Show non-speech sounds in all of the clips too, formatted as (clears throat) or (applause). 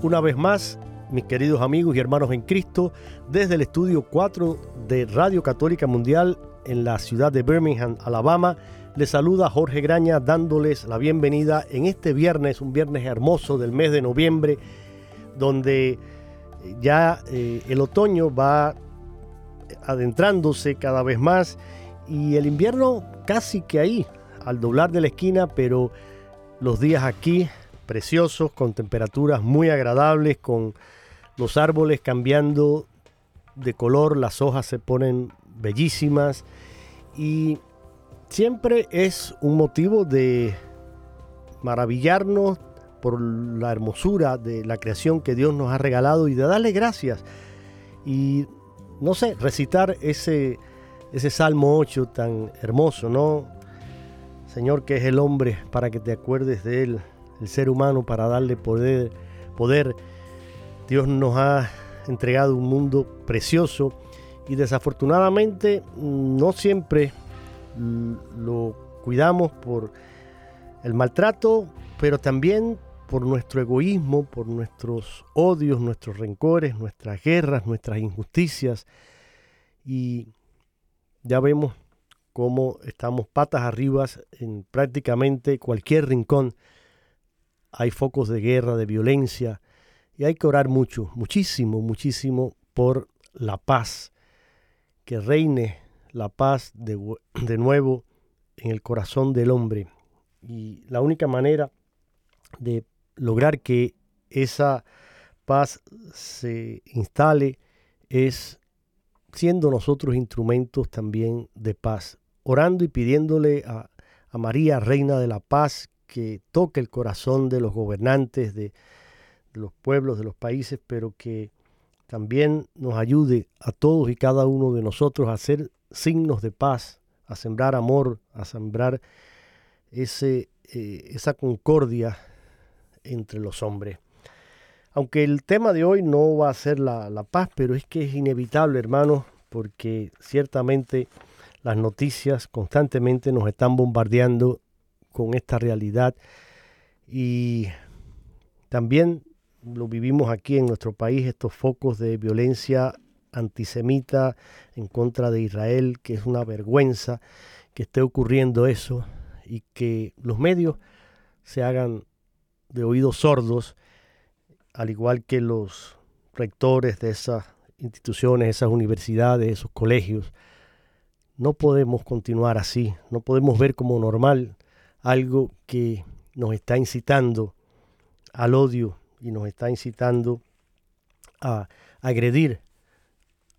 Una vez más, mis queridos amigos y hermanos en Cristo, desde el estudio 4 de Radio Católica Mundial en la ciudad de Birmingham, Alabama, les saluda Jorge Graña dándoles la bienvenida en este viernes, un viernes hermoso del mes de noviembre, donde ya eh, el otoño va adentrándose cada vez más y el invierno casi que ahí, al doblar de la esquina, pero los días aquí preciosos, con temperaturas muy agradables, con los árboles cambiando de color, las hojas se ponen bellísimas y siempre es un motivo de maravillarnos por la hermosura de la creación que Dios nos ha regalado y de darle gracias. Y no sé, recitar ese, ese Salmo 8 tan hermoso, ¿no? Señor, que es el hombre para que te acuerdes de él el ser humano para darle poder, poder. Dios nos ha entregado un mundo precioso y desafortunadamente no siempre lo cuidamos por el maltrato, pero también por nuestro egoísmo, por nuestros odios, nuestros rencores, nuestras guerras, nuestras injusticias. Y ya vemos cómo estamos patas arriba en prácticamente cualquier rincón hay focos de guerra, de violencia, y hay que orar mucho, muchísimo, muchísimo por la paz, que reine la paz de, de nuevo en el corazón del hombre. Y la única manera de lograr que esa paz se instale es siendo nosotros instrumentos también de paz, orando y pidiéndole a, a María, Reina de la Paz, que toque el corazón de los gobernantes, de, los pueblos, de los países, pero que también nos ayude a todos y cada uno de nosotros a hacer signos de paz, a sembrar amor, a sembrar ese, eh, esa concordia entre los hombres. Aunque el tema de hoy no va a ser la, la paz, pero es que es inevitable, hermanos, porque ciertamente las noticias constantemente nos están bombardeando con esta realidad y también lo vivimos aquí en nuestro país, estos focos de violencia antisemita en contra de Israel, que es una vergüenza que esté ocurriendo eso y que los medios se hagan de oídos sordos, al igual que los rectores de esas instituciones, esas universidades, esos colegios. No podemos continuar así, no podemos ver como normal algo que nos está incitando al odio y nos está incitando a agredir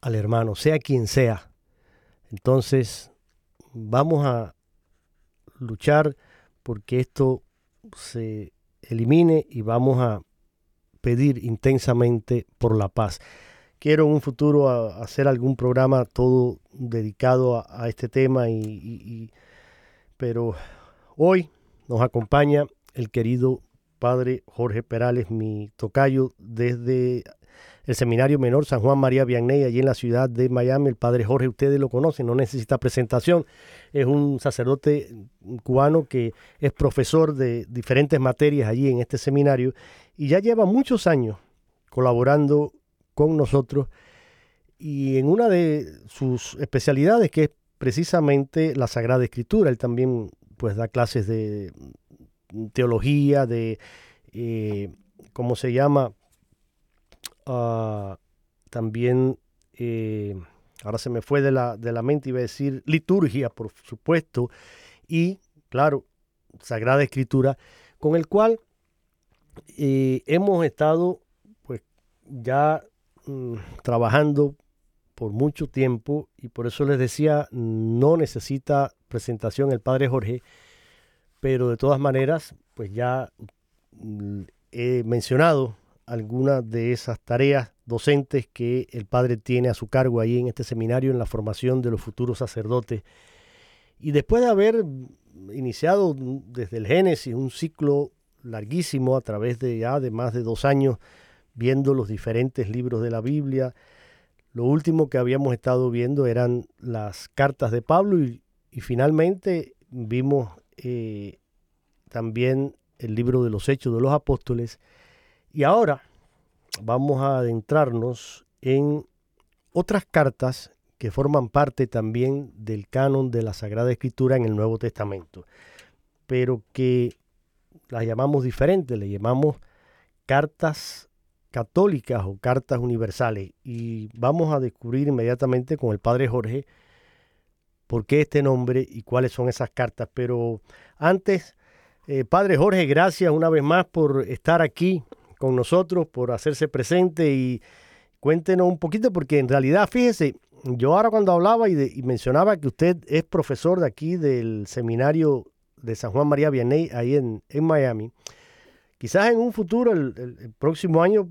al hermano, sea quien sea. Entonces, vamos a luchar porque esto se elimine y vamos a pedir intensamente por la paz. Quiero en un futuro hacer algún programa todo dedicado a, este tema, y, pero Hoy nos acompaña el querido padre Jorge Perales, mi tocayo desde el Seminario Menor San Juan María Vianney, allí en la ciudad de Miami. El padre Jorge, ustedes lo conocen, no necesita presentación. Es un sacerdote cubano que es profesor de diferentes materias allí en este seminario y ya lleva muchos años colaborando con nosotros y en una de sus especialidades que es precisamente la Sagrada Escritura. Él también pues da clases de teología, de, eh, ¿cómo se llama? Ah, también, eh, ahora se me fue de la, de la mente, iba a decir liturgia, por supuesto, y claro, Sagrada Escritura, con el cual eh, hemos estado pues ya mm, trabajando por mucho tiempo y por eso les decía, no necesita presentación el Padre Jorge, pero de todas maneras, pues ya mm, he mencionado algunas de esas tareas docentes que el padre tiene a su cargo ahí en este seminario en la formación de los futuros sacerdotes. Y después de haber iniciado desde el Génesis un ciclo larguísimo a través de ya de más de dos años viendo los diferentes libros de la Biblia, lo último que habíamos estado viendo eran las cartas de Pablo y, finalmente vimos eh, también el libro de los Hechos de los Apóstoles. Y ahora vamos a adentrarnos en otras cartas que forman parte también del canon de la Sagrada Escritura en el Nuevo Testamento, pero que las llamamos diferentes, le llamamos cartas católicas o cartas universales. Y vamos a descubrir inmediatamente con el Padre Jorge por qué este nombre y cuáles son esas cartas. Pero antes, eh, Padre Jorge, gracias una vez más por estar aquí con nosotros, por hacerse presente y cuéntenos un poquito, porque en realidad, fíjese, yo ahora cuando hablaba y, mencionaba que usted es profesor de aquí del seminario de San Juan María Vianney, ahí en, Miami, quizás en un futuro, el, próximo año,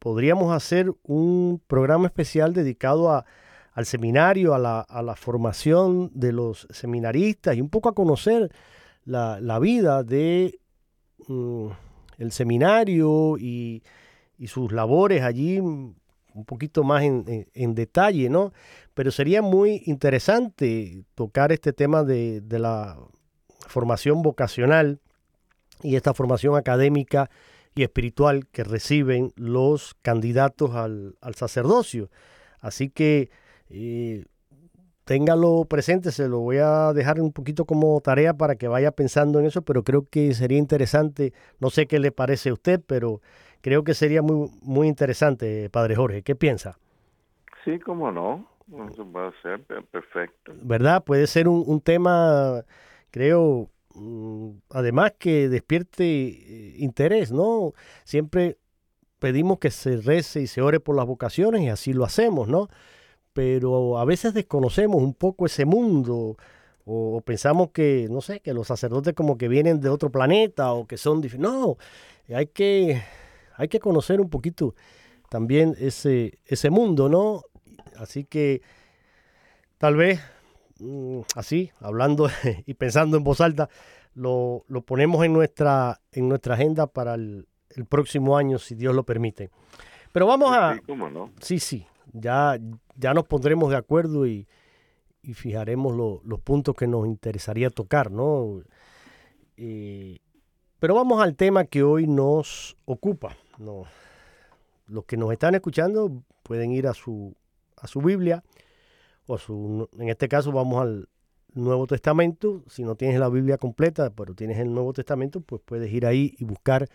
podríamos hacer un programa especial dedicado al seminario, a la, formación de los seminaristas y un poco a conocer la, vida de... Mm, el seminario y, sus labores allí un poquito más en, detalle, ¿no? Pero sería muy interesante tocar este tema de, la formación vocacional y esta formación académica y espiritual que reciben los candidatos al, sacerdocio. Así que eh, téngalo presente, se lo voy a dejar un poquito como tarea para que vaya pensando en eso, pero creo que sería interesante, no sé qué le parece a usted, pero creo que sería muy, muy interesante, Padre Jorge. ¿Qué piensa? Sí, cómo no, eso va a ser perfecto. ¿Verdad? Puede ser un, tema, creo, además que despierte eh, interés, ¿no? Siempre pedimos que se rece y se ore por las vocaciones y así lo hacemos, ¿no? pero a veces desconocemos un poco ese mundo o, pensamos que, no sé, que los sacerdotes como que vienen de otro planeta o que son No, hay que, hay que conocer un poquito también ese, ese mundo, ¿no? Así que tal vez mm, así, hablando (laughs) y pensando en voz alta, lo, lo, ponemos en nuestra, en nuestra agenda para el, el, próximo año, si Dios lo permite. Pero vamos a... Sí, ¿cómo no? Sí, sí, ya, ya nos pondremos de acuerdo y, fijaremos los puntos que nos interesaría tocar, ¿no? Eh, pero vamos al tema que hoy nos ocupa. ¿no? Los que nos están escuchando pueden ir a su, a su Biblia, o su, en este caso vamos al Nuevo Testamento. Si no tienes la Biblia completa, pero tienes el Nuevo Testamento, pues puedes ir ahí y buscar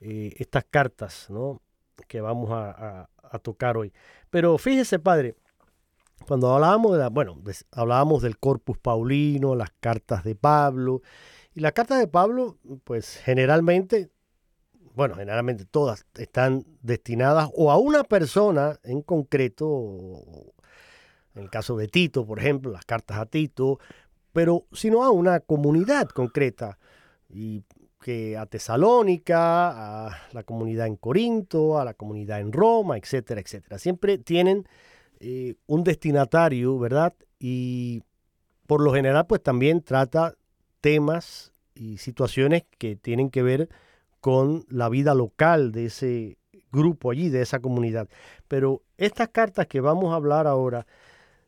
eh, estas cartas, ¿no? que vamos a, tocar hoy. Pero fíjese, padre, cuando hablábamos de la, bueno, hablábamos del Corpus Paulino, las cartas de Pablo, y las cartas de Pablo, pues generalmente, bueno, generalmente todas están destinadas o a una persona en concreto, en el caso de Tito, por ejemplo, las cartas a Tito, pero sino a una comunidad concreta. Y que a Tesalónica, a la comunidad en Corinto, a la comunidad en Roma, etcétera, etcétera. Siempre tienen eh, un destinatario, ¿verdad? Y por lo general, pues también trata temas y situaciones que tienen que ver con la vida local de ese grupo allí, de esa comunidad. Pero estas cartas que vamos a hablar ahora,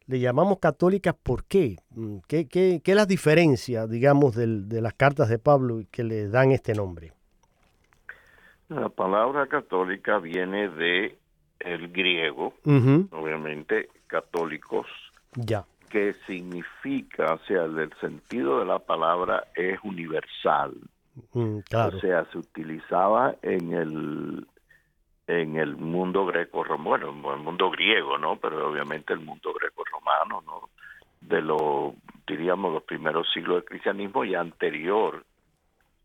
le llamamos católicas, ¿por qué? Mm, ¿Qué, qué, qué es la diferencia, digamos, del- de las cartas de Pablo que le dan este nombre? La palabra católica viene de el griego, obviamente católicos, Ya, que significa, o sea, el sentido de la palabra es universal. mm, claro. O sea, se utilizaba en el en el mundo greco romano, bueno, en el mundo griego, ¿no? Pero obviamente el mundo greco romano, ¿no? De los diríamos los primeros siglos del cristianismo y anterior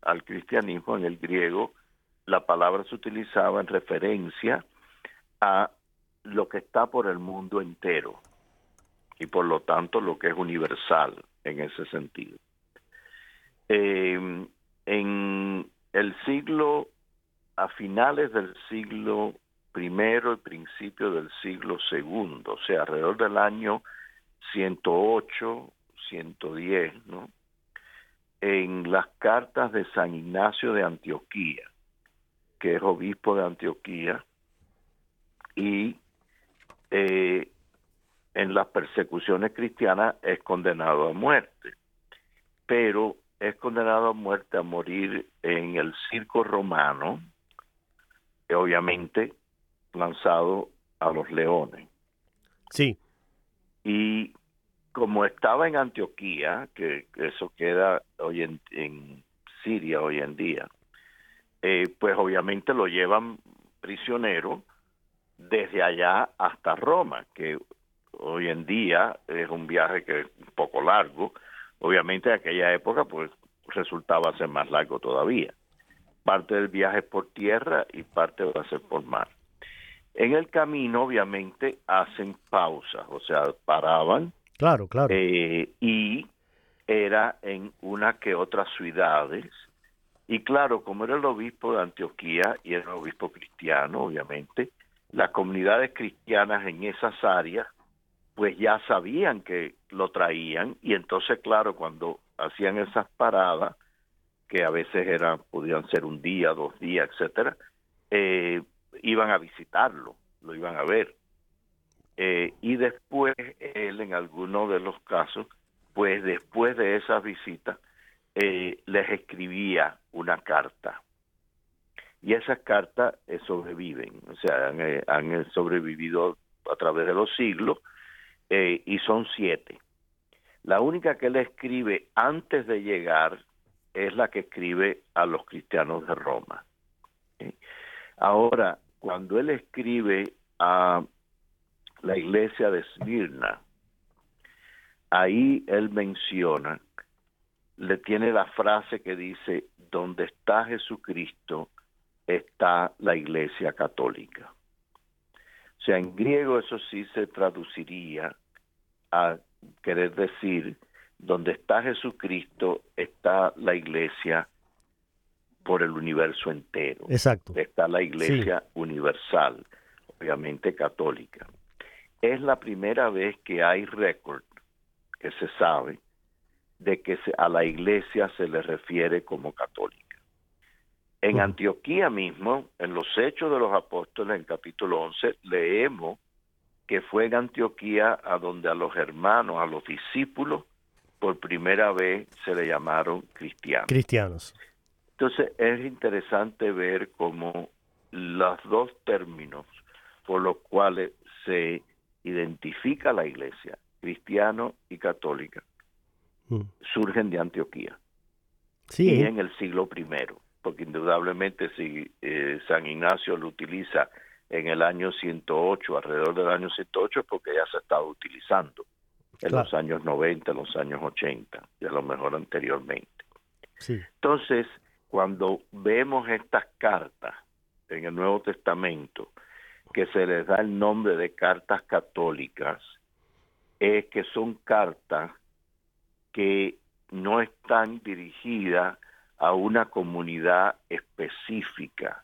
al cristianismo en el griego, la palabra se utilizaba en referencia a lo que está por el mundo entero y por lo tanto lo que es universal en ese sentido. Eh, en el siglo, a finales del siglo primero y principio del siglo segundo, o sea, alrededor del año 108, 110, ¿no? En las cartas de San Ignacio de Antioquía, que es obispo de Antioquía, y eh, en las persecuciones cristianas es condenado a muerte, pero es condenado a muerte a morir en el circo romano, obviamente lanzado a los leones. Sí, Y como estaba en Antioquía, que eso queda hoy en, en Siria hoy en día, eh, pues obviamente lo llevan prisionero desde allá hasta Roma, que hoy en día es un viaje que es un poco largo. Obviamente en aquella época pues resultaba ser más largo todavía. Parte del viaje es por tierra y parte va a ser por mar. En el camino obviamente hacen pausas, o sea, paraban claro, claro. eh, y era en una que otras ciudades. Y claro, como era el obispo de Antioquía y era un obispo cristiano, obviamente, las comunidades cristianas en esas áreas, pues ya sabían que lo traían y entonces, claro, cuando hacían esas paradas, que a veces eran, podían ser un día, dos días, etcétera, eh, iban a visitarlo, lo iban a ver. Eh, y después él, en algunos de los casos, pues después de esas visitas, eh, les escribía una carta. Y esas cartas sobreviven, o sea, han, han, sobrevivido a través de los siglos y son siete. La única que él escribe antes de llegar es la que escribe a los cristianos de Roma. Ahora, cuando él escribe a la iglesia de Smirna, ahí él menciona, le tiene la frase que dice, donde está Jesucristo está la iglesia católica. O sea, en griego eso sí se traduciría a querer decir, donde está Jesucristo está la iglesia por el universo entero. Exacto. Está la iglesia universal, obviamente católica. Es la primera vez que hay récord, que se sabe, de que se, a la iglesia se le refiere como católica. En. Antioquía mismo, en los Hechos de los Apóstoles, en capítulo 11, leemos que fue en Antioquía a donde a los hermanos, a los discípulos, por primera vez se le llamaron cristianos. Cristianos. Entonces es interesante ver cómo los dos términos por los cuales se identifica la iglesia, cristiano y católica, Mm. surgen de Antioquía Sí, y en el siglo primero, porque indudablemente si eh, San Ignacio lo utiliza en el año 108, alrededor del año 108, es porque ya se ha estado utilizando en Claro. los años 90, en los años 80, y a lo mejor anteriormente. sí. Entonces, cuando vemos estas cartas en el Nuevo Testamento, que se les da el nombre de cartas católicas, es que son cartas que no están dirigidas a una comunidad específica,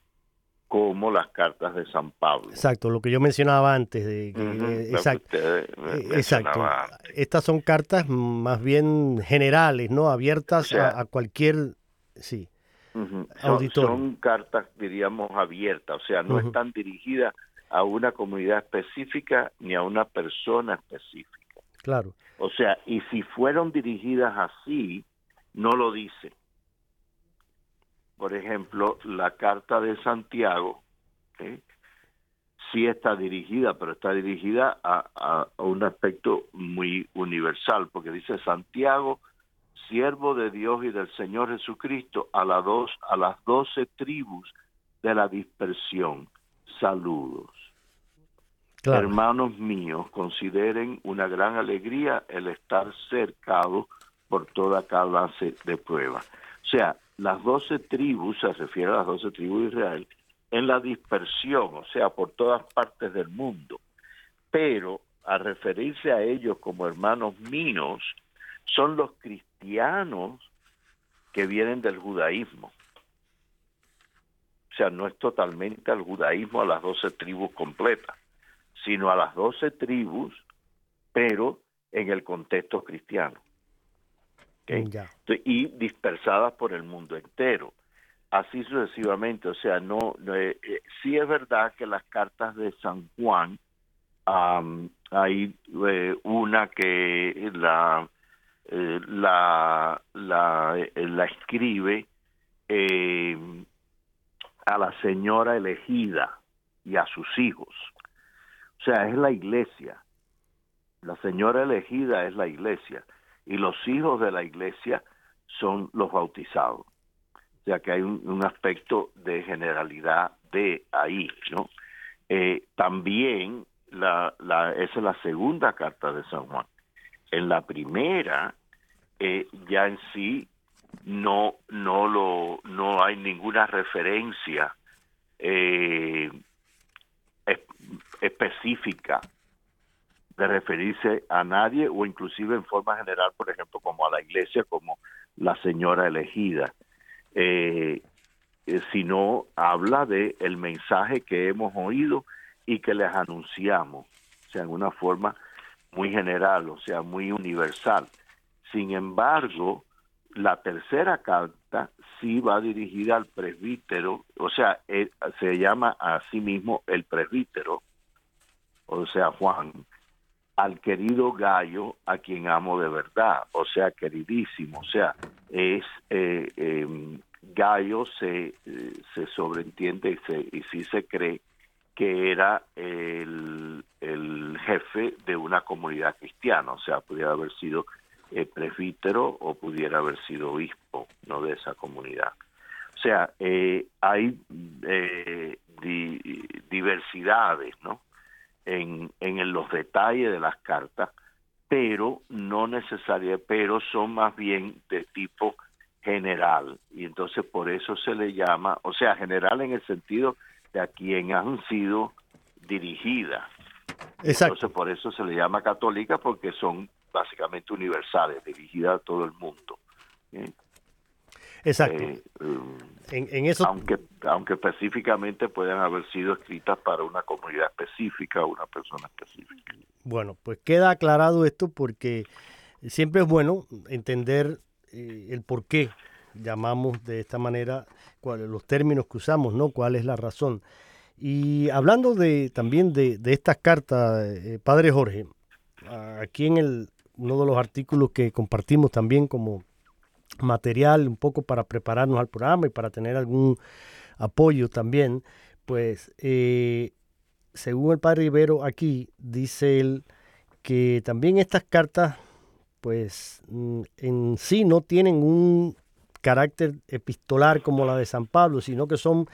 como las cartas de San Pablo. Exacto, lo que yo mencionaba antes. De, que- eh, que exacto. eh, Eh, Exacto. antes. Estas son cartas más bien generales, ¿no? Abiertas O sea, a, a cualquier sí. son, cartas, diríamos, abiertas, o sea, no están dirigidas a una comunidad específica ni a una persona específica. Claro. O sea, y si fueron dirigidas así, no lo dice. Por ejemplo, la carta de Santiago, sí está dirigida, pero está dirigida a, un aspecto muy universal, porque dice Santiago, siervo de Dios y del Señor Jesucristo, a, las dos, a las doce tribus de la dispersión. Saludos. Hermanos míos, consideren una gran alegría el estar cercado por toda clase de prueba. O sea, las doce tribus, se refiere a las doce tribus de Israel, en la dispersión, o sea, por todas partes del mundo. Pero a referirse a ellos como hermanos míos, son los cristianos que vienen del judaísmo. O sea, no es totalmente al judaísmo a las doce tribus completas, sino a las doce tribus, pero en el contexto cristiano. Y dispersadas por el mundo entero así sucesivamente. O sea, no, eh, eh, sí es verdad que las cartas de San Juan, hay eh, una que la, la, la, la, escribe a la señora elegida y a sus hijos. O sea, es la iglesia. La señora elegida es la iglesia y los hijos de la iglesia son los bautizados sea que hay un, aspecto de generalidad de ahí. Eh, también esa es la segunda carta de San Juan. En la primera, eh, ya en sí no, no, lo, no hay ninguna referencia eh, específica de referirse a nadie o inclusive en forma general, por ejemplo, como a la iglesia, como la señora elegida eh, eh, sino habla de el mensaje que hemos oído y que les anunciamos, o sea, en una forma muy general, o sea, muy universal. Sin embargo, la tercera carta sí va dirigida al presbítero, o sea, eh, se llama a sí mismo el presbítero, o sea, Juan, al querido Gallo, a quien amo de verdad, o sea, queridísimo, o sea, es eh, em, Gallo se, se sobreentiende y, se, y sí se cree que era el, el jefe de una comunidad cristiana, o sea, pudiera haber sido eh, presbítero o pudiera haber sido obispo, no de esa comunidad. O sea, eh, hay eh, diversidades, ¿no? En, en los detalles de las cartas, pero no necesariamente, pero son más bien de tipo general y entonces por eso se le llama, o sea, general en el sentido de a quien han sido dirigidas. Entonces por eso se le llama católica porque son básicamente universales, dirigidas a todo el mundo. Exacto. Eh, en, eso... aunque, aunque específicamente puedan haber sido escritas para una comunidad específica o una persona específica. Bueno, pues queda aclarado esto porque siempre es bueno entender eh, el por qué llamamos de esta manera, cuáles los términos que usamos, ¿no? ¿Cuál es la razón? Y hablando de también de, estas cartas, eh, Padre Jorge, aquí en el, uno de los artículos que compartimos también como material un poco para prepararnos al programa y para tener algún apoyo también, pues eh, según el Padre Rivero aquí, dice él que también estas cartas pues mm, en sí no tienen un carácter epistolar como la de San Pablo, sino que son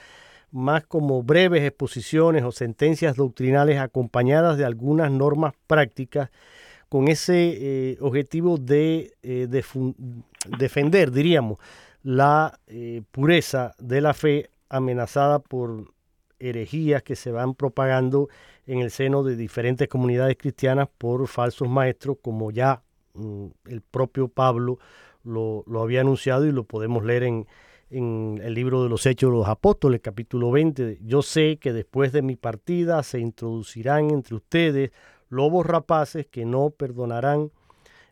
más como breves exposiciones o sentencias doctrinales acompañadas de algunas normas prácticas con ese eh, objetivo de, eh, defender, diríamos, la eh, pureza de la fe amenazada por herejías que se van propagando en el seno de diferentes comunidades cristianas por falsos maestros, como ya Mm, el propio Pablo lo, había anunciado y lo podemos leer en, en, el libro de los Hechos de los Apóstoles, capítulo 20. Yo sé que después de mi partida se introducirán entre ustedes lobos rapaces que no perdonarán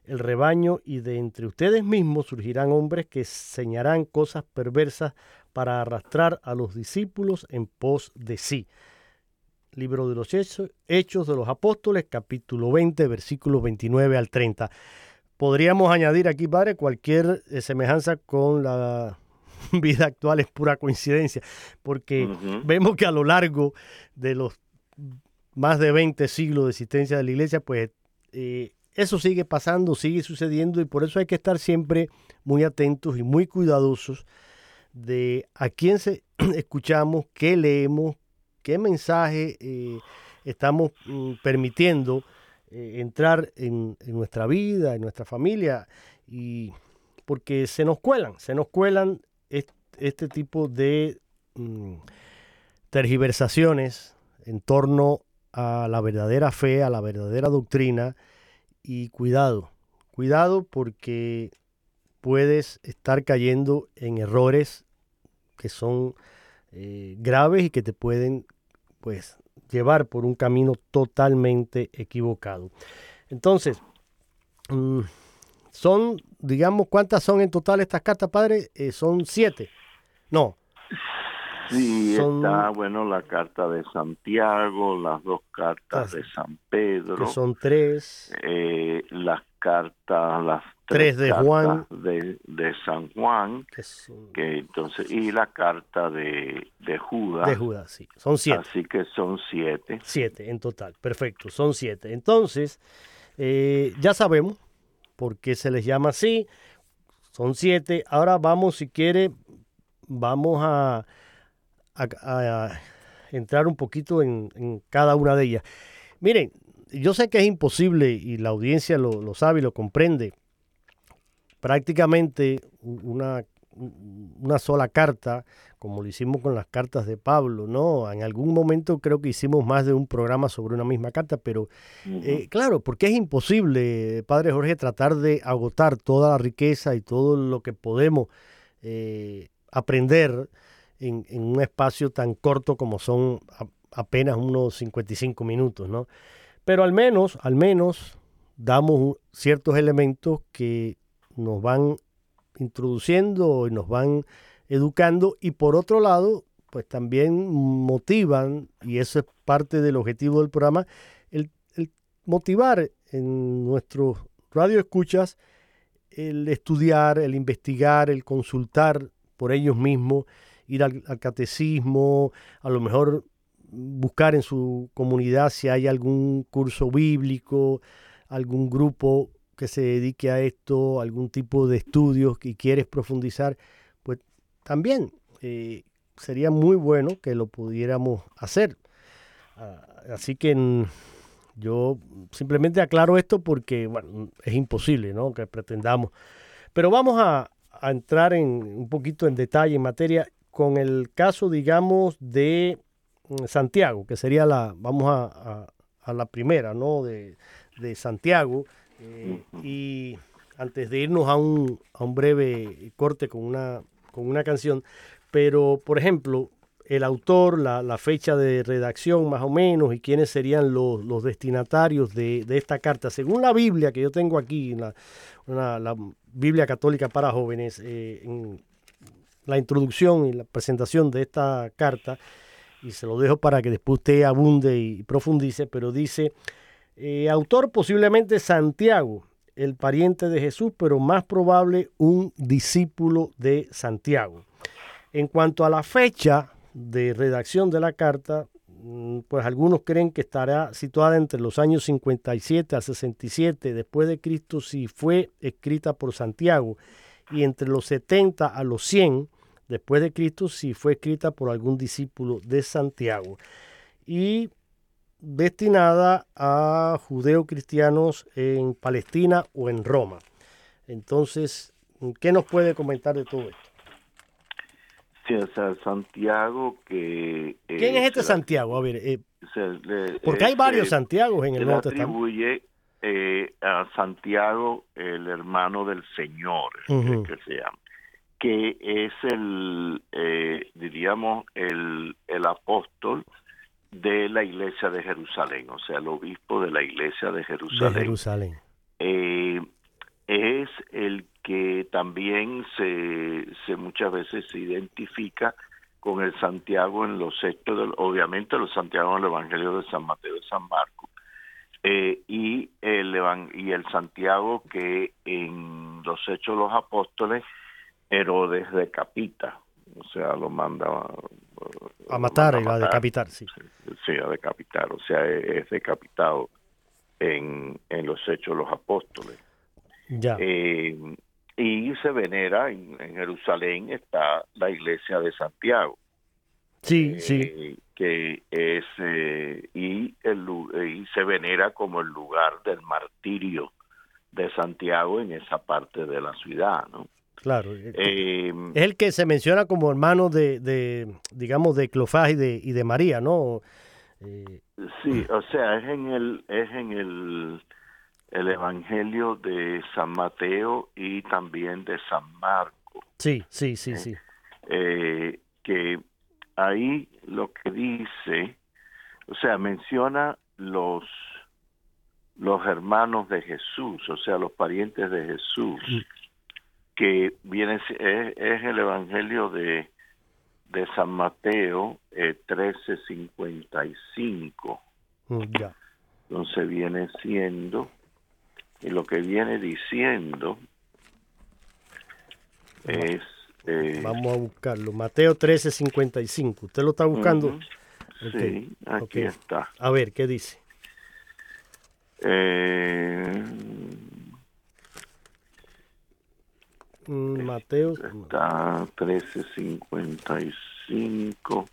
el rebaño y de entre ustedes mismos surgirán hombres que señarán cosas perversas para arrastrar a los discípulos en pos de sí. Libro de los Hechos, Hechos de los Apóstoles, capítulo 20, versículos 29 al 30. Podríamos añadir aquí, padre, cualquier eh, semejanza con la (laughs) vida actual es pura coincidencia, porque vemos que a lo largo de los más de 20 siglos de existencia de la iglesia, pues eh, eso sigue pasando, sigue sucediendo y por eso hay que estar siempre muy atentos y muy cuidadosos de a quién se, (clears throat) escuchamos, qué leemos, qué mensaje eh, estamos mm, permitiendo eh, entrar en, nuestra vida, en nuestra familia, y porque se nos cuelan, se nos cuelan este, tipo de mm, tergiversaciones en torno a la verdadera fe, a la verdadera doctrina, y cuidado, cuidado porque puedes estar cayendo en errores que son eh, graves y que te pueden pues llevar por un camino totalmente equivocado. Entonces, mm, son, digamos, ¿cuántas son en total estas cartas, padre? Eh, son siete. No, Sí, está, bueno, la carta de Santiago, las dos cartas de San Pedro. Que son tres. Eh, las cartas, las tres, de Juan. De, San Juan. Que, entonces, y la carta de, de Judas. De Judas, sí. Son siete. Así que son siete. Siete en total, perfecto, son siete. Entonces, eh, ya sabemos por qué se les llama así. Son siete. Ahora vamos, si quiere, vamos a a, entrar un poquito en, cada una de ellas. Miren, yo sé que es imposible y la audiencia lo, sabe y lo comprende. Prácticamente una, una sola carta, como lo hicimos con las cartas de Pablo, ¿no? En algún momento creo que hicimos más de un programa sobre una misma carta, pero eh, claro, porque es imposible, Padre Jorge, tratar de agotar toda la riqueza y todo lo que podemos eh, aprender en, un espacio tan corto como son apenas unos 55 minutos, ¿no? Pero al menos, al menos damos ciertos elementos que nos van introduciendo y nos van educando y por otro lado, pues también motivan, y eso es parte del objetivo del programa, el, el motivar en nuestros radioescuchas el estudiar, el investigar, el consultar por ellos mismos ir al, catecismo, a lo mejor buscar en su comunidad si hay algún curso bíblico, algún grupo que se dedique a esto, algún tipo de estudios que quieres profundizar, pues también eh, sería muy bueno que lo pudiéramos hacer. Ah, así que yo simplemente aclaro esto porque es imposible ¿no? que pretendamos. Pero vamos a, a entrar en un poquito en detalle en materia con el caso, digamos, de mm, Santiago, que sería la, vamos a, la primera, ¿no? De, Santiago. Eh, y antes de irnos a un, a un breve corte con una, con una canción, pero, por ejemplo, el autor, la, fecha de redacción más o menos y quiénes serían los, destinatarios de, esta carta. Según la Biblia que yo tengo aquí, la, la Biblia católica para jóvenes, eh, en, la introducción y la presentación de esta carta, y se lo dejo para que después usted abunde y profundice, pero dice, eh, autor posiblemente Santiago, el pariente de Jesús, pero más probable un discípulo de Santiago. En cuanto a la fecha de redacción de la carta, mm, pues algunos creen que estará situada entre los años 57 a 67 después de Cristo si fue escrita por Santiago y entre los 70 a los 100 después de Cristo si fue escrita por algún discípulo de Santiago y destinada a judeo-cristianos en Palestina o en Roma. Entonces, ¿qué nos puede comentar de todo esto? Sí, o sea, Santiago que... ¿Quién es este Santiago? A ver, eh, porque hay varios Santiagos en el Nuevo Testamento. Eh, a Santiago el hermano del Señor, que se llama que es el, eh, diríamos, el, el apóstol de la iglesia de Jerusalén, o sea, el obispo de la iglesia de Jerusalén. Jerusalén. Eh, también se, se muchas veces se identifica con el Santiago en los hechos, del, obviamente los Santiago en el Evangelio de San Mateo y San Marcos, eh, y, el, y el Santiago que en los hechos de los apóstoles Herodes decapita, o sea, lo manda a matar, a, decapitar, sí. Sí, a decapitar, o sea, es, decapitado en, en los hechos de los apóstoles. Ya. Eh, y se venera en, Jerusalén está la iglesia de Santiago. Sí, eh, sí. Que es eh, y, el, y se venera como el lugar del martirio de Santiago en esa parte de la ciudad, ¿no? Claro. Eh, es el que se menciona como hermano de, de digamos, de Clofás y de, y de María, ¿no? sí, o sea, es en el, es en el el Evangelio de San Mateo y también de San Marco. Sí, sí, sí, sí. Eh, que ahí lo que dice, o sea, menciona los los hermanos de Jesús, o sea, los parientes de Jesús, mm. Que viene es, el Evangelio de de San Mateo eh, 13:55. Mm, ya. Entonces viene siendo y lo que viene diciendo es... Eh, Vamos a buscarlo. Mateo 13:55. ¿Usted lo está buscando? Sí, aquí está. A ver, ¿qué dice? Eh, mm, Mateo. Está 13:55.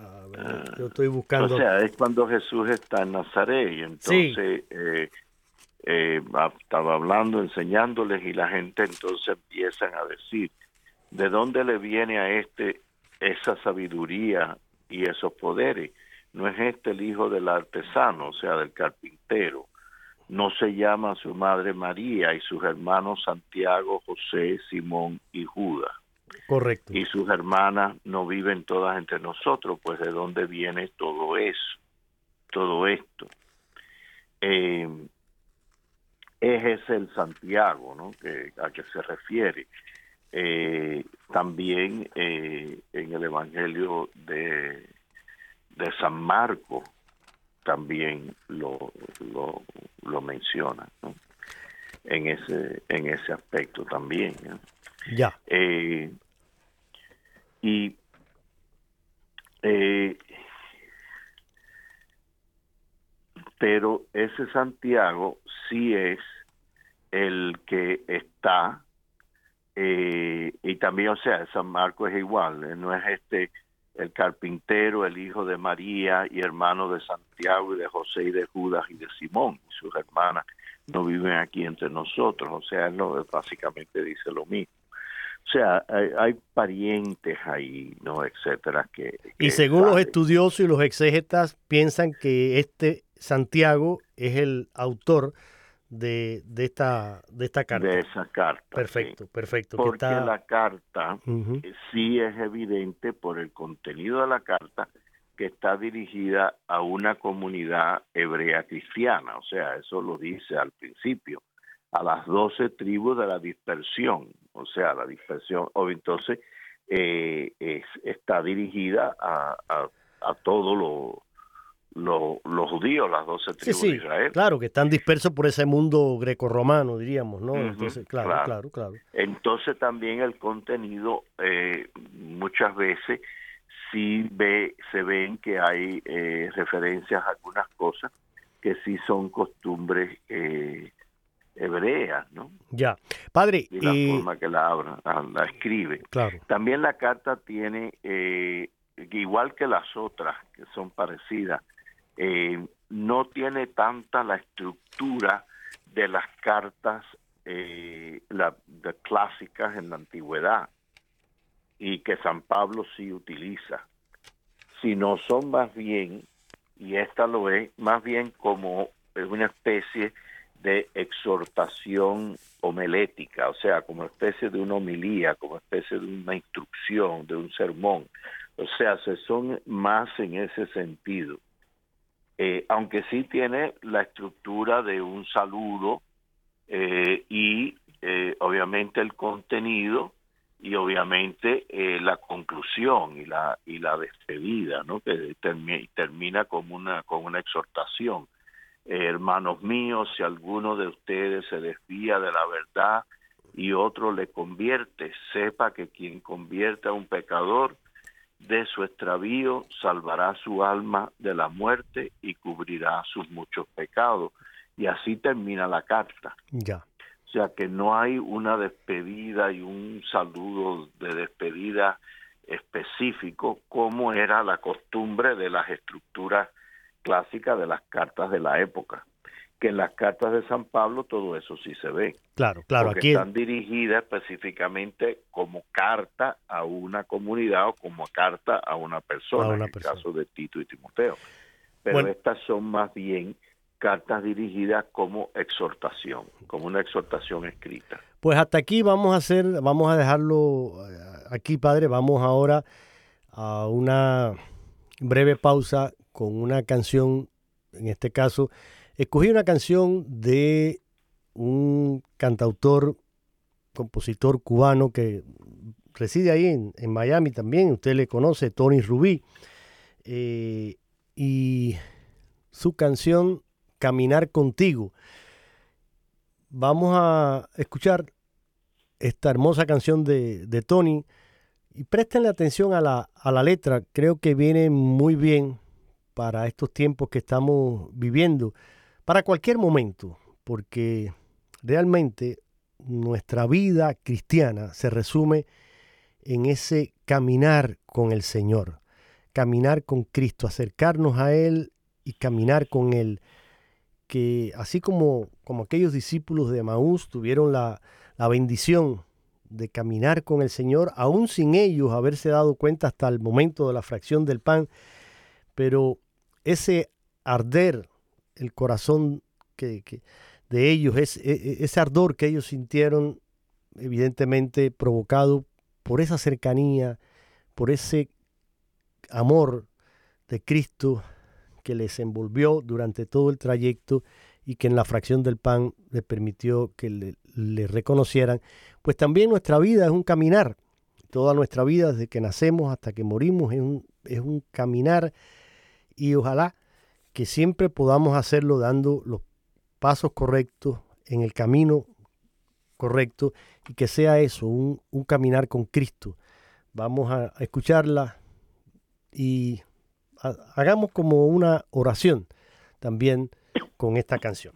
A ver, yo estoy buscando. O sea, es cuando Jesús está en Nazaret y entonces eh, eh, estaba hablando, enseñándoles y la gente entonces empiezan a decir, ¿de dónde le viene a este esa sabiduría y esos poderes? No es este el hijo del artesano, o sea, del carpintero. No se llama su madre María y sus hermanos Santiago, José, Simón y Judas. Correcto. Y sus hermanas no viven todas entre nosotros, pues de dónde viene todo eso, todo esto. Eh, ese es el Santiago ¿no? que, a que se refiere. Eh, también eh, en el Evangelio de, de San Marco también lo, lo, menciona ¿no? en ese en ese aspecto también ya eh, y pero ese Santiago sí es el que está, eh, y también, o sea, San Marcos es igual, eh, no es este el carpintero, el hijo de María y hermano de Santiago y de José y de Judas y de Simón, sus hermanas no viven aquí entre nosotros, o sea, no básicamente dice lo mismo. O sea, hay, parientes ahí, ¿no? Etcétera. Que, y según los estudiosos y los exégetas, piensan que este Santiago es el autor de, de, esta, de esta carta. De esa carta. Perfecto, perfecto. Porque la carta eh, sí es evidente por el contenido de la carta que está dirigida a una comunidad hebrea cristiana, o sea, eso lo dice al principio, a las doce tribus de la dispersión, o sea, la dispersión, o entonces eh, es, está dirigida a, a, a todo lo, los judíos, las doce tribus de Israel. Claro, que están dispersos por ese mundo grecorromano, diríamos, ¿no? Entonces, claro, claro, claro, Entonces también el contenido eh, muchas veces sí ve, se ven que hay eh, referencias a algunas cosas que sí son costumbres eh, hebreas, ¿no? Ya, padre. Y la forma que la, habla, la, escribe. Claro. También la carta tiene, igual que las otras que son parecidas, eh, no tiene tanta la estructura de las cartas eh, clásicas en la antigüedad y que San Pablo sí utiliza, sino son más bien, y esta lo es, más bien como una especie de exhortación homilética, o sea, como especie de una homilía, como especie de una instrucción, de un sermón. O sea, se son más en ese sentido. Eh, aunque sí tiene la estructura de un saludo eh, y eh, obviamente el contenido y obviamente la conclusión y la y la despedida, ¿no? Que termina como una con una exhortación. hermanos míos, si alguno de ustedes se desvía de la verdad y otro le convierte, sepa que quien convierte a un pecador de su extravío salvará su alma de la muerte y cubrirá sus muchos pecados. Y así termina la carta. Ya. O sea que no hay una despedida y un saludo de despedida específico como era la costumbre de las estructuras clásicas de las cartas de la época que en las cartas de San Pablo todo eso sí se ve. Claro, claro. Porque aquí están dirigidas específicamente como carta a una comunidad o como carta a una persona, en el caso de Tito y Timoteo. Pero estas son más bien cartas dirigidas como exhortación, como una exhortación escrita. Pues hasta aquí vamos a hacer, vamos a dejarlo eh, aquí, padre. Vamos ahora a una breve pausa con una canción, en este caso Escogí una canción de un cantautor, compositor cubano que reside ahí en, Miami también, usted le conoce, Tony Rubí, eh, y su canción Caminar contigo. Vamos a escuchar esta hermosa canción de, de Tony y prestenle atención a la, a la letra, creo que viene muy bien para estos tiempos que estamos viviendo para cualquier momento, porque realmente nuestra vida cristiana se resume en ese caminar con el Señor, caminar con Cristo, acercarnos a Él y caminar con Él. Que así como, como aquellos discípulos de Maús tuvieron la, la bendición de caminar con el Señor, aún sin ellos haberse dado cuenta hasta el momento de la fracción del pan, pero ese arder el corazón que, de ellos, es, e, e, ese ardor que ellos sintieron, evidentemente provocado por esa cercanía, por ese amor de Cristo que les envolvió durante todo el trayecto y que en la fracción del pan le permitió que le, reconocieran, pues también nuestra vida es un caminar. Toda nuestra vida, desde que nacemos hasta que morimos, es un, es un caminar y ojalá que siempre podamos hacerlo dando los pasos correctos en el camino correcto y que sea eso, un, caminar con Cristo. Vamos a, escucharla y hagamos como una oración también con esta canción.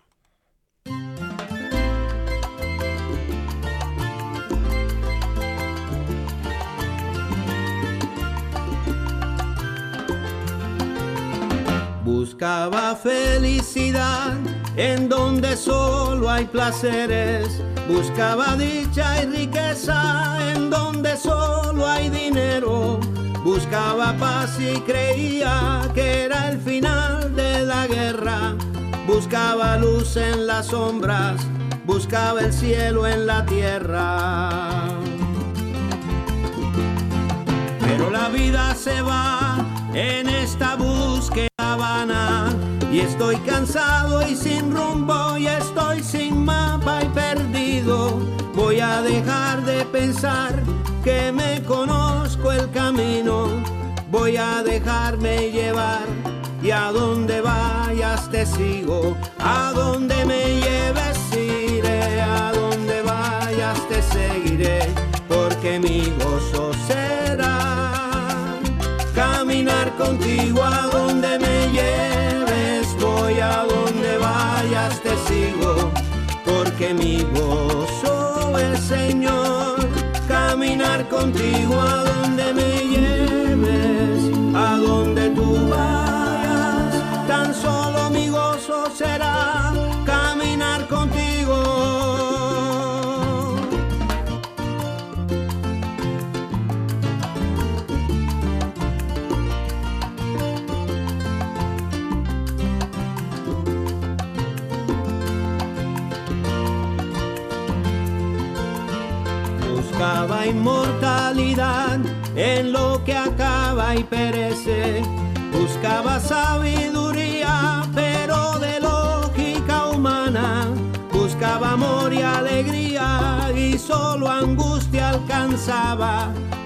Buscaba felicidad en donde solo hay placeres. Buscaba dicha y riqueza en donde solo hay dinero. Buscaba paz y creía que era el final de la guerra. Buscaba luz en las sombras, buscaba el cielo en la tierra. Pero la vida se va en esta búsqueda y estoy cansado y sin rumbo y estoy sin mapa y perdido. Voy a dejar de pensar que me conozco el camino. Voy a dejarme llevar y a donde vayas te sigo. A donde me lleves iré, a donde vayas te seguiré, porque mi gozo será contigo a donde me lleves, voy a donde vayas, te sigo, porque mi gozo es Señor, caminar contigo a donde me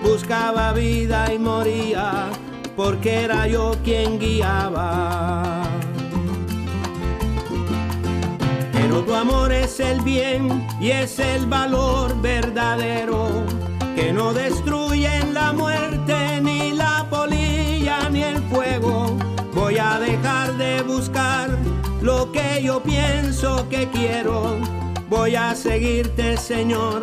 buscaba vida y moría, porque era yo quien guiaba. Pero tu amor es el bien y es el valor verdadero, que no destruyen la muerte, ni la polilla, ni el fuego. Voy a dejar de buscar lo que yo pienso que quiero Voy a seguirte, Señor,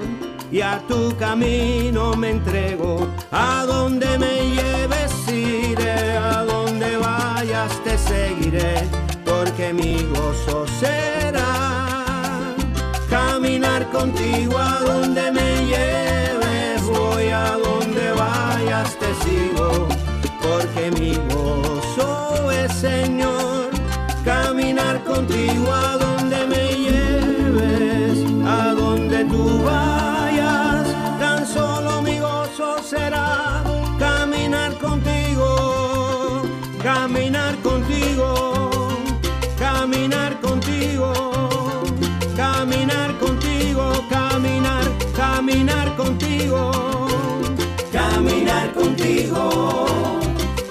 y a tu camino me entrego. A donde me lleves iré, a donde vayas te seguiré, porque mi gozo será caminar contigo a donde me lleves. Voy a donde vayas te sigo, porque mi gozo es, Señor, caminar contigo a donde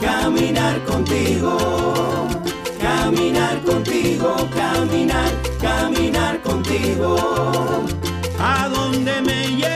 caminar contigo, caminar contigo, caminar, caminar contigo. A donde me lleves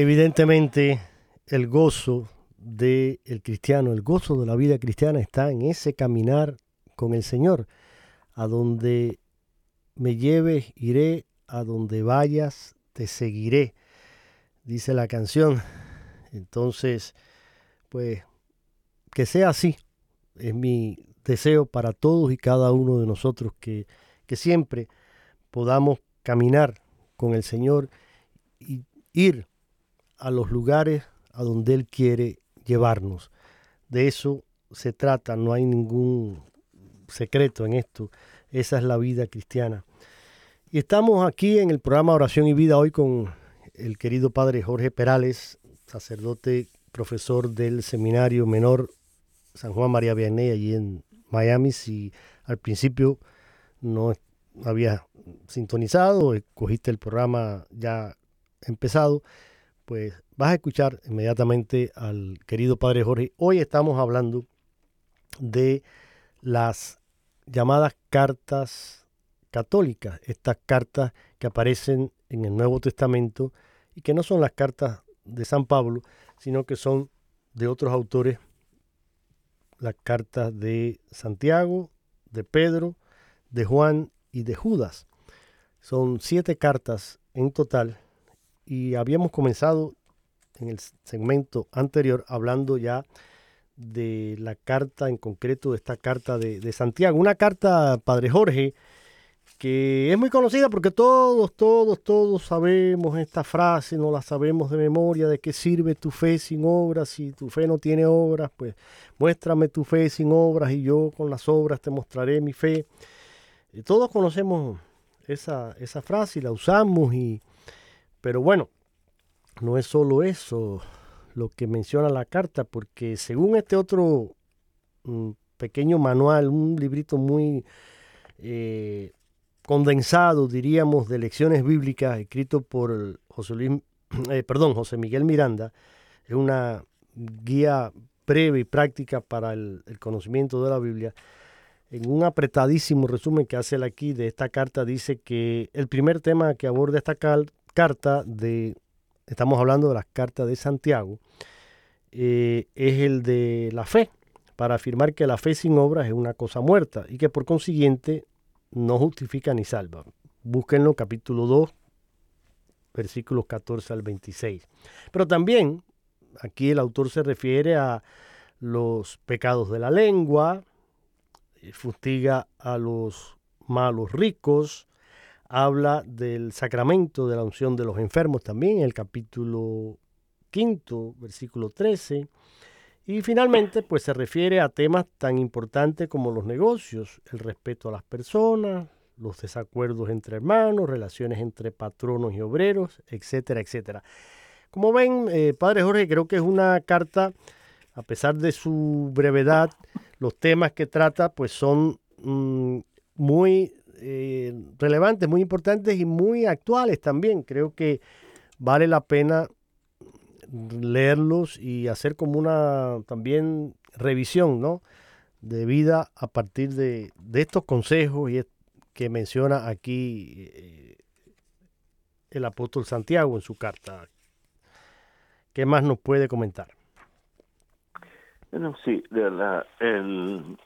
Evidentemente, el gozo del cristiano, el gozo de la vida cristiana está en ese caminar con el Señor a donde me lleves iré, a donde vayas te seguiré, dice la canción. Entonces, pues, que sea así. Es mi deseo para todos y cada uno de nosotros que, que siempre podamos caminar con el Señor y ir a los lugares a donde Él quiere llevarnos. De eso se trata, no hay ningún secreto en esto. Esa es la vida cristiana. Y estamos aquí en el programa Oración y Vida hoy con el querido padre Jorge Perales, sacerdote, profesor del Seminario Menor San Juan María Vianney allí en Miami. Si al principio no había sintonizado, cogiste el programa ya empezado, pues vas a escuchar inmediatamente al querido padre Jorge. Hoy estamos hablando de las llamadas cartas católicas, estas cartas que aparecen en el Nuevo Testamento y que no son las cartas de San Pablo, sino que son de otros autores, las cartas de Santiago, de Pedro, de Juan y de Judas. Son siete cartas en total y habíamos comenzado en el segmento anterior hablando ya de la carta en concreto, de esta carta de, Santiago. Una carta, Padre Jorge, que es muy conocida porque todos, todos, todos sabemos esta frase, no la sabemos de memoria, de qué sirve tu fe sin obras, si tu fe no tiene obras, pues muéstrame tu fe sin obras y yo con las obras te mostraré mi fe. Y todos conocemos esa, esa frase y la usamos, y, pero bueno, no es solo eso, lo que menciona la carta, porque según este otro mm, pequeño manual, un librito muy eh, condensado, diríamos, de lecciones bíblicas, escrito por José, (clears throat) eh, perdón, José Miguel Miranda, es una guía breve y práctica para el, conocimiento de la Biblia. En un apretadísimo resumen que hace él aquí de esta carta, dice que el primer tema que aborda esta carta carta de, estamos hablando de las cartas de Santiago, eh, es el de la fe, para afirmar que la fe sin obras es una cosa muerta y que por consiguiente no justifica ni salva. Búsquenlo capítulo 2, versículos 14 al 26. Pero también aquí el autor se refiere a los pecados de la lengua, eh, fustiga a los malos ricos, habla del sacramento de la unción de los enfermos también en el capítulo quinto, versículo 13. Y finalmente, pues se refiere a temas tan importantes como los negocios, el respeto a las personas, los desacuerdos entre hermanos, relaciones entre patronos y obreros, etcétera, etcétera. Como ven, eh, Padre Jorge, creo que es una carta, a pesar de su brevedad, los temas que trata pues son mm, muy eh, relevantes, muy importantes y muy actuales también. Creo que vale la pena leerlos y hacer como una también revisión ¿no? de vida a partir de, de estos consejos y que menciona aquí eh, el apóstol Santiago en su carta. ¿Qué más nos puede comentar? Bueno, sí, de la, el,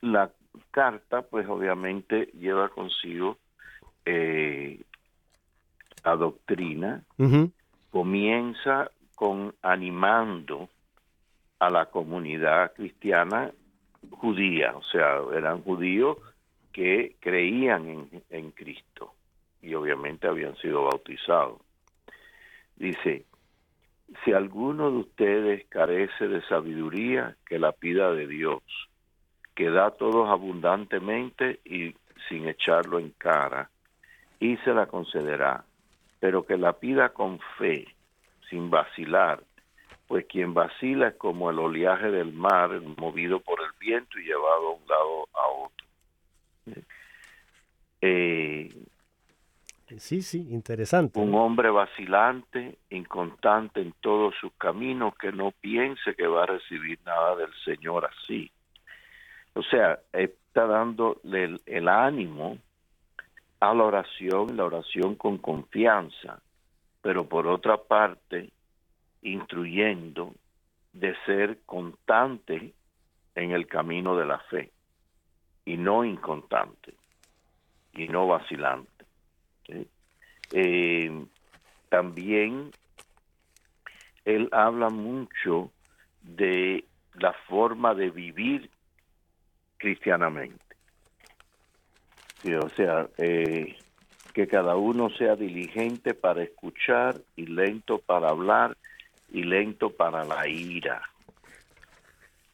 la carta, pues obviamente lleva consigo eh, la doctrina, comienza con animando a la comunidad cristiana judía, o sea, eran judíos que creían en, Cristo y obviamente habían sido bautizados. Dice, si alguno de ustedes carece de sabiduría, que la pida de Dios, que da a todos abundantemente y sin echarlo en cara, y se la concederá, pero que la pida con fe, sin vacilar, pues quien vacila es como el oleaje del mar movido por el viento y llevado a un lado a otro. Eh, sí, sí, interesante. Un hombre vacilante, inconstante en todos sus caminos, que no piense que va a recibir nada del Señor así. O sea, está dándole el, ánimo a la oración, la oración con confianza, pero por otra parte, instruyendo de ser constante en el camino de la fe y no inconstante y no vacilante. Eh, también él habla mucho de la forma de vivir cristianamente. o sea, eh, que cada uno sea diligente para escuchar y lento para hablar y lento para la ira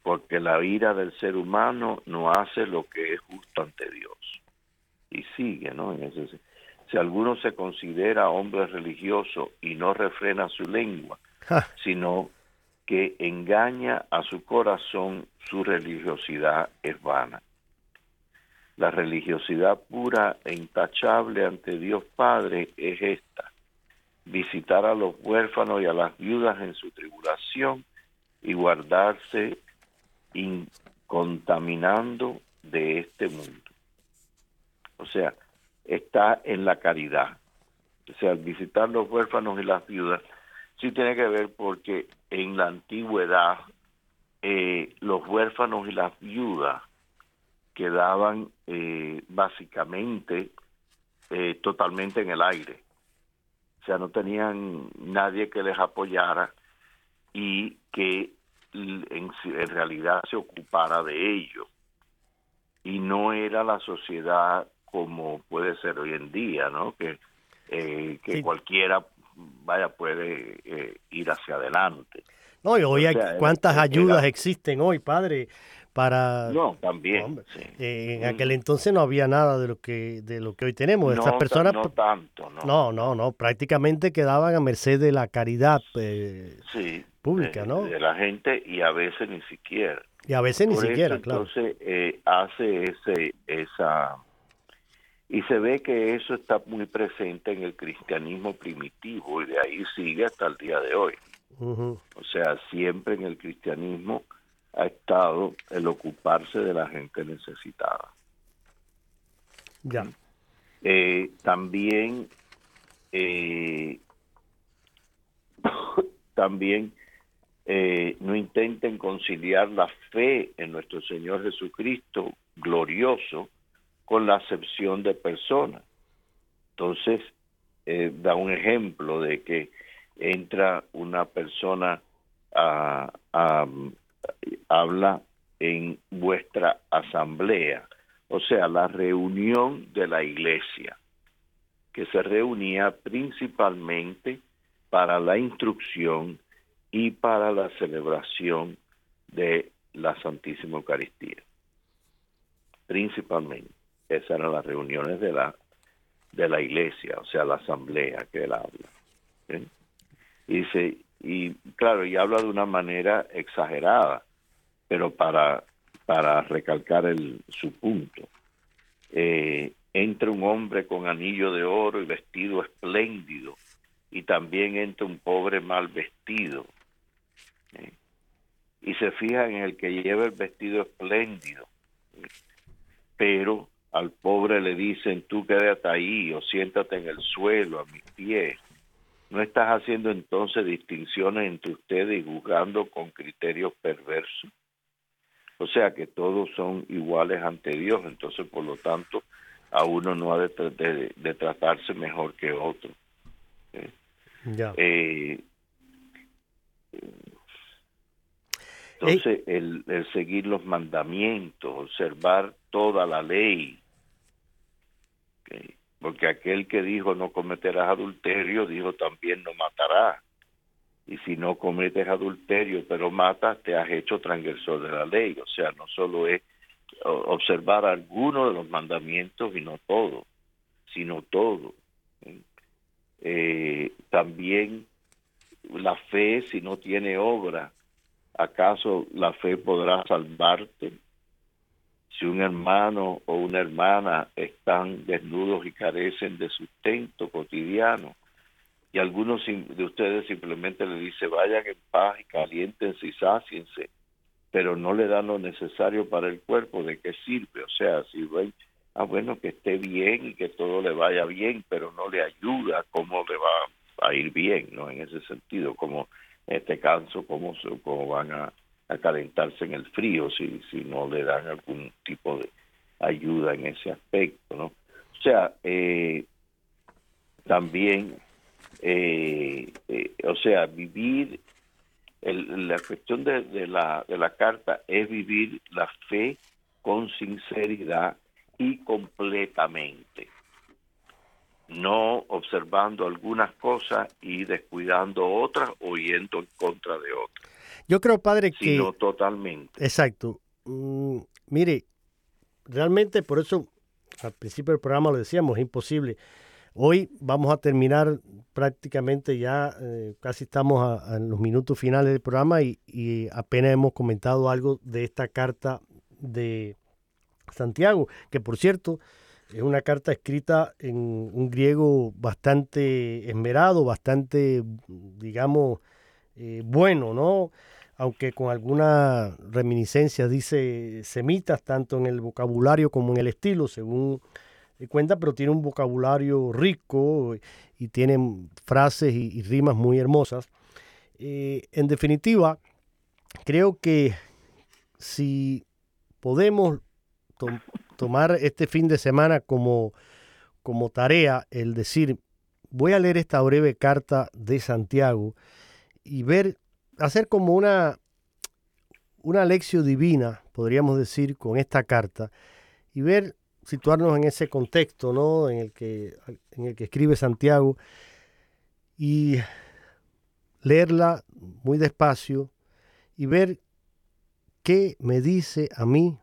porque la ira del ser humano no hace lo que es justo ante Dios. Y sigue, ¿no? En ese, si alguno se considera hombre religioso y no refrena su lengua, sino que engaña a su corazón, su religiosidad es vana. La religiosidad pura e intachable ante Dios Padre es esta, visitar a los huérfanos y a las viudas en su tribulación y guardarse contaminando de este mundo. O sea, está en la caridad. O sea, visitar los huérfanos y las viudas sí tiene que ver porque en la antigüedad eh, los huérfanos y las viudas quedaban eh, básicamente eh, totalmente en el aire. O sea, no tenían nadie que les apoyara y que en, realidad se ocupara de ello y no era la sociedad como puede ser hoy en día, ¿no? Que, eh, que cualquiera vaya puede eh, ir hacia adelante. No, y hoy hay, cuántas ayudas existen hoy, padre, para no también eh, en aquel entonces no había nada de lo que de lo que hoy tenemos estas personas no tanto no. no no no prácticamente quedaban a merced de la caridad sí pública, de, ¿no? De la gente y a veces ni siquiera. Y a veces ni siquiera, claro. Entonces eh, hace ese, esa... Y se ve que eso está muy presente en el cristianismo primitivo y de ahí sigue hasta el día de hoy. O sea, siempre en el cristianismo ha estado el ocuparse de la gente necesitada. Ya. Eh, también eh, (laughs) también eh, no intenten conciliar la fe en nuestro Señor Jesucristo glorioso con la acepción de personas. Entonces, da un ejemplo de que entra una persona a, habla en vuestra asamblea, o sea, la reunión de la iglesia, que se reunía principalmente para la instrucción y para la celebración de la Santísima Eucaristía. Principalmente, esas eran las reuniones de la de la iglesia, o sea, la asamblea que él habla. Y dice, y claro, y habla de una manera exagerada, pero para, para recalcar el, su punto. Eh, entra un hombre con anillo de oro y vestido espléndido, y también entra un pobre mal vestido. ¿eh? Y se fija en el que lleva el vestido espléndido, pero al pobre le dicen, tú quédate ahí o siéntate en el suelo a mis pies. No estás haciendo entonces distinciones entre ustedes y juzgando con criterios perversos. O sea que todos son iguales ante Dios, entonces por lo tanto a uno no ha de, tratarse mejor que otro. ¿Eh? Eh, entonces, el, el, seguir los mandamientos, observar toda la ley, porque aquel que dijo no cometerás adulterio, dijo también no matarás. Y si no cometes adulterio, pero matas, te has hecho transgresor de la ley. O sea, no solo es observar algunos de los mandamientos y no todo, sino todo. Eh, también la fe, si no tiene obra, ¿acaso la fe podrá salvarte? Si un hermano o una hermana están desnudos y carecen de sustento cotidiano, y algunos de ustedes simplemente le dice vayan en paz y caliéntense y sáciense, pero no le dan lo necesario para el cuerpo, ¿de qué sirve? O sea, si ven, ah, bueno, que esté bien y que todo le vaya bien, pero no le ayuda, ¿cómo le va a ir bien? ¿no? En ese sentido, como este caso, cómo, cómo van a a calentarse en el frío si, si no le dan algún tipo de ayuda en ese aspecto, ¿no? O sea, eh, también, eh, eh, o sea, vivir, la cuestión de, de, la, de la carta es vivir la fe con sinceridad y completamente, no observando algunas cosas y descuidando otras o yendo en contra de otras. Yo creo, padre, que... no totalmente. Exacto. Mm, mire, realmente por eso al principio del programa lo decíamos, es imposible. Hoy vamos a terminar prácticamente ya, eh, casi estamos en los minutos finales del programa y, y, apenas hemos comentado algo de esta carta de Santiago, que por cierto es una carta escrita en un griego bastante esmerado, bastante, digamos, eh, bueno, ¿no? Aunque con alguna reminiscencia dice semitas, tanto en el vocabulario como en el estilo, según cuenta, pero tiene un vocabulario rico y tiene frases y, rimas muy hermosas. Eh, en definitiva, creo que si podemos tomar este fin de semana como, como tarea el decir, voy a leer esta breve carta de Santiago, y ver, hacer como una, una lección divina, podríamos decir, con esta carta, y ver, situarnos en ese contexto, ¿no? En el que, en el que escribe Santiago, y leerla muy despacio y ver qué me dice a mí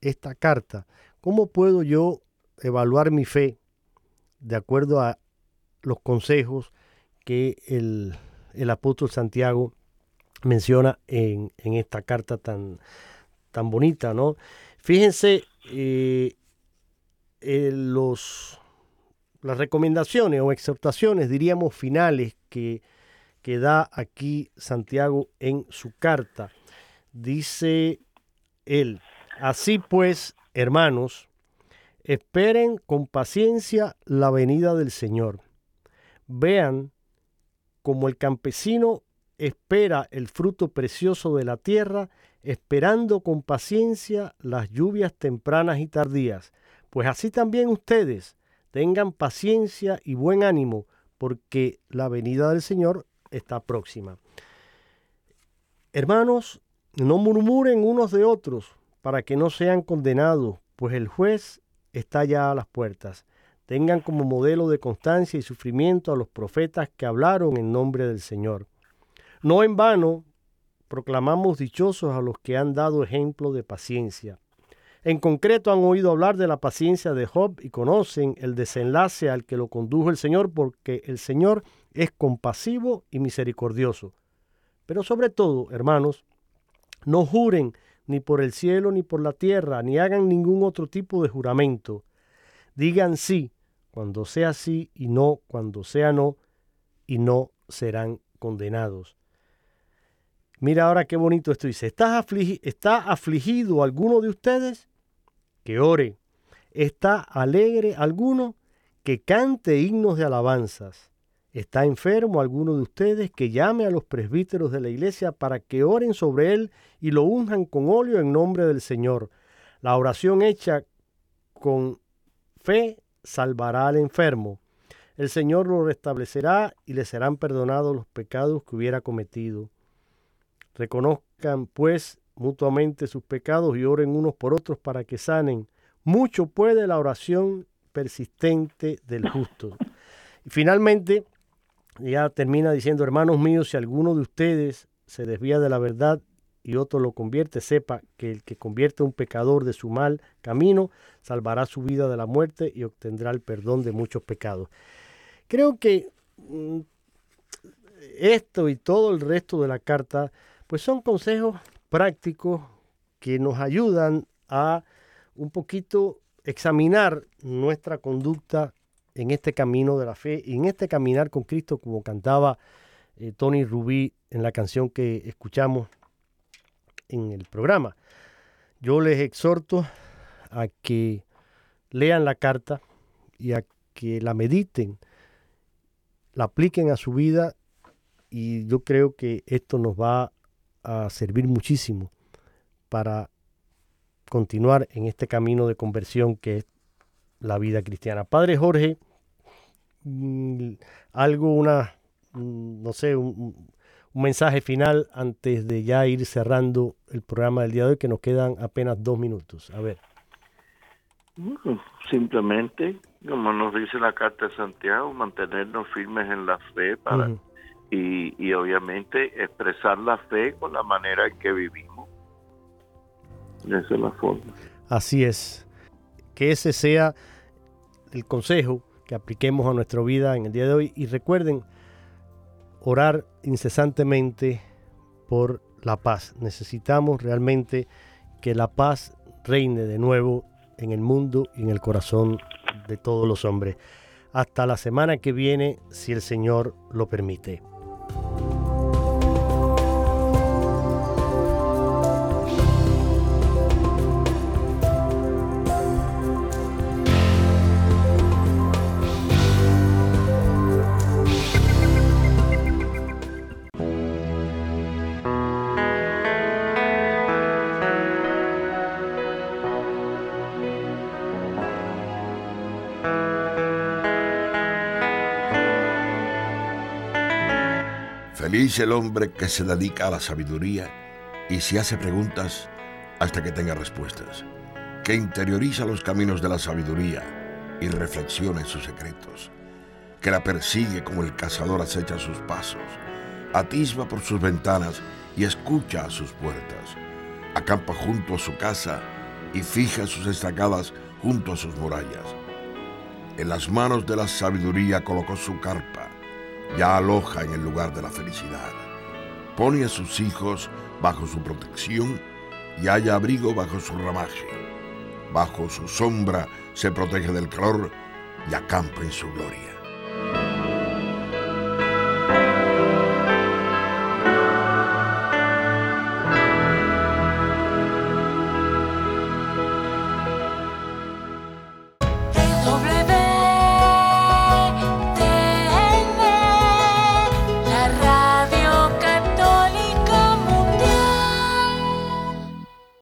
esta carta. ¿Cómo puedo yo evaluar mi fe de acuerdo a los consejos que el el apóstol Santiago menciona en, esta carta tan, tan bonita, ¿no? Fíjense eh, los, las recomendaciones o exhortaciones, diríamos, finales que, que da aquí Santiago en su carta. Dice él, así pues, hermanos, esperen con paciencia la venida del Señor vean como el campesino espera el fruto precioso de la tierra, esperando con paciencia las lluvias tempranas y tardías. Pues así también ustedes tengan paciencia y buen ánimo, porque la venida del Señor está próxima. Hermanos, no murmuren unos de otros para que no sean condenados, pues el juez está ya a las puertas. Tengan como modelo de constancia y sufrimiento a los profetas que hablaron en nombre del Señor. No en vano proclamamos dichosos a los que han dado ejemplo de paciencia. En concreto han oído hablar de la paciencia de Job y conocen el desenlace al que lo condujo el Señor porque el Señor es compasivo y misericordioso. Pero sobre todo, hermanos, no juren ni por el cielo ni por la tierra, ni hagan ningún otro tipo de juramento. Digan sí cuando sea sí y no cuando sea no, y no serán condenados. Mira ahora qué bonito esto dice. ¿Está, ¿Está afligido alguno de ustedes? Que ore. ¿Está alegre alguno? Que cante himnos de alabanzas. ¿Está enfermo alguno de ustedes? Que llame a los presbíteros de la iglesia para que oren sobre él y lo unjan con óleo en nombre del Señor. La oración hecha con fe salvará al enfermo. El Señor lo restablecerá y le serán perdonados los pecados que hubiera cometido. Reconozcan pues mutuamente sus pecados y oren unos por otros para que sanen. Mucho puede la oración persistente del justo. Y finalmente, ya termina diciendo, hermanos míos, si alguno de ustedes se desvía de la verdad y otro lo convierte, sepa que el que convierte a un pecador de su mal camino salvará su vida de la muerte y obtendrá el perdón de muchos pecados. Creo que mm, esto y todo el resto de la carta pues son consejos prácticos que nos ayudan a un poquito examinar nuestra conducta en este camino de la fe y en este caminar con Cristo, como cantaba eh, Tony Rubí en la canción que escuchamos en el programa. Yo les exhorto a que lean la carta y a que la mediten, la apliquen a su vida y yo creo que esto nos va a servir muchísimo para continuar en este camino de conversión que es la vida cristiana. Padre Jorge, mm, algo, una, mm, no sé, un, mensaje final antes de ya ir cerrando el programa del día de hoy, que nos quedan apenas dos minutos. A ver. Simplemente, como nos dice la Carta de Santiago, mantenernos firmes en la fe para y, obviamente expresar la fe con la manera en que vivimos. Esa es la forma. Así es. Que ese sea el consejo que apliquemos a nuestra vida en el día de hoy. Y recuerden orar incesantemente por la paz. Necesitamos realmente que la paz reine de nuevo en el mundo y en el corazón de todos los hombres. Hasta la semana que viene, si el Señor lo permite. Dice el hombre que se dedica a la sabiduría y se hace preguntas hasta que tenga respuestas, que interioriza los caminos de la sabiduría y reflexiona en sus secretos, que la persigue como el cazador acecha sus pasos, atisba por sus ventanas y escucha a sus puertas, acampa junto a su casa y fija sus estacadas junto a sus murallas. En las manos de la sabiduría colocó su carpa ya aloja en el lugar de la felicidad. Pone a sus hijos bajo su protección y haya abrigo bajo su ramaje. Bajo su sombra se protege del calor y acampa en su gloria.